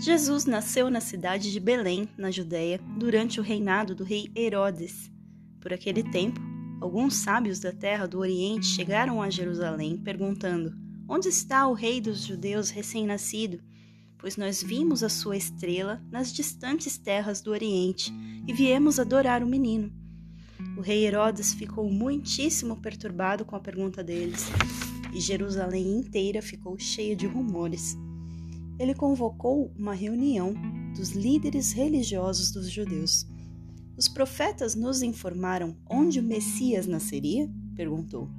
Jesus nasceu na cidade de Belém, na Judéia, durante o reinado do rei Herodes. Por aquele tempo, alguns sábios da terra do Oriente chegaram a Jerusalém perguntando: Onde está o rei dos judeus recém-nascido? Pois nós vimos a sua estrela nas distantes terras do Oriente e viemos adorar o menino. O rei Herodes ficou muitíssimo perturbado com a pergunta deles, e Jerusalém inteira ficou cheia de rumores ele convocou uma reunião dos líderes religiosos dos judeus. Os profetas nos informaram onde o Messias nasceria? perguntou.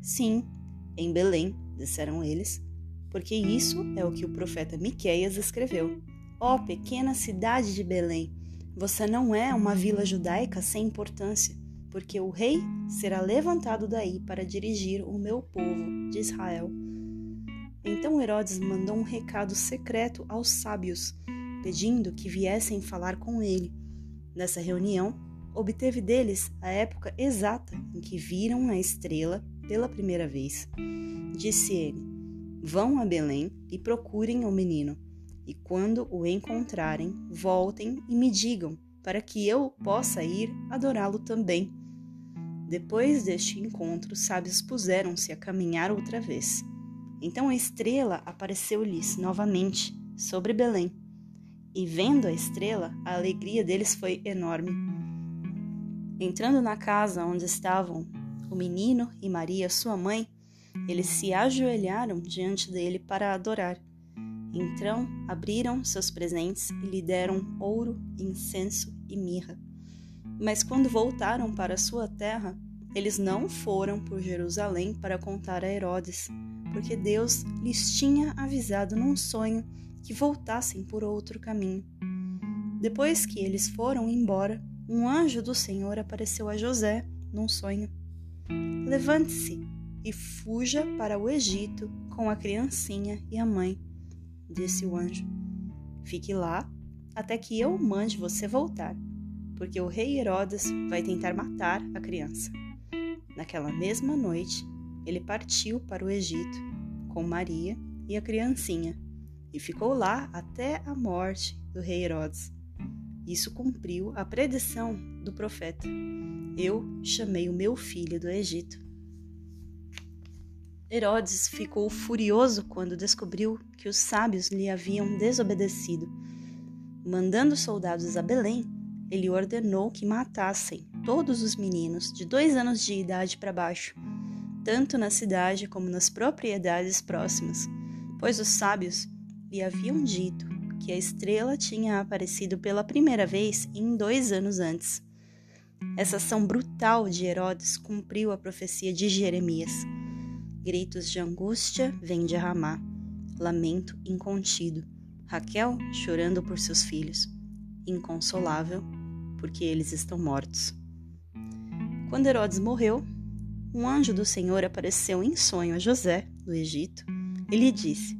Sim, em Belém, disseram eles, porque isso é o que o profeta Miqueias escreveu. Ó oh, pequena cidade de Belém, você não é uma vila judaica sem importância, porque o rei será levantado daí para dirigir o meu povo de Israel. Então Herodes mandou um recado secreto aos sábios, pedindo que viessem falar com ele. Nessa reunião, obteve deles a época exata em que viram a estrela pela primeira vez. Disse ele: Vão a Belém e procurem o menino, e quando o encontrarem, voltem e me digam, para que eu possa ir adorá-lo também. Depois deste encontro, os sábios puseram-se a caminhar outra vez. Então a estrela apareceu-lhes novamente sobre Belém. E vendo a estrela, a alegria deles foi enorme. Entrando na casa onde estavam o menino e Maria, sua mãe, eles se ajoelharam diante dele para adorar. Então abriram seus presentes e lhe deram ouro, incenso e mirra. Mas quando voltaram para sua terra, eles não foram por Jerusalém para contar a Herodes porque Deus lhes tinha avisado num sonho que voltassem por outro caminho. Depois que eles foram embora, um anjo do Senhor apareceu a José num sonho. Levante-se e fuja para o Egito com a criancinha e a mãe, disse o anjo. Fique lá até que eu mande você voltar, porque o rei Herodes vai tentar matar a criança. Naquela mesma noite, ele partiu para o Egito com Maria e a criancinha e ficou lá até a morte do rei Herodes. Isso cumpriu a predição do profeta. Eu chamei o meu filho do Egito. Herodes ficou furioso quando descobriu que os sábios lhe haviam desobedecido. Mandando soldados a Belém, ele ordenou que matassem todos os meninos de dois anos de idade para baixo tanto na cidade como nas propriedades próximas, pois os sábios lhe haviam dito que a estrela tinha aparecido pela primeira vez em dois anos antes. Essa ação brutal de Herodes cumpriu a profecia de Jeremias. Gritos de angústia vêm de Ramá, lamento incontido, Raquel chorando por seus filhos, inconsolável, porque eles estão mortos. Quando Herodes morreu, um anjo do Senhor apareceu em sonho a José, do Egito, e lhe disse: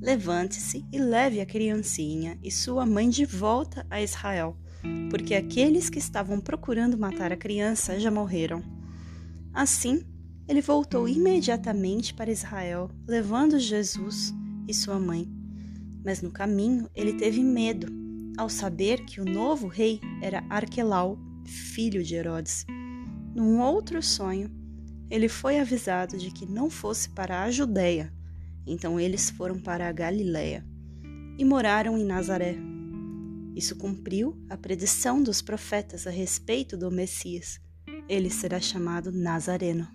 Levante-se e leve a criancinha e sua mãe de volta a Israel, porque aqueles que estavam procurando matar a criança já morreram. Assim, ele voltou imediatamente para Israel, levando Jesus e sua mãe. Mas no caminho ele teve medo, ao saber que o novo rei era Arquelau, filho de Herodes. Num outro sonho, ele foi avisado de que não fosse para a Judéia. Então eles foram para a Galiléia e moraram em Nazaré. Isso cumpriu a predição dos profetas a respeito do Messias. Ele será chamado Nazareno.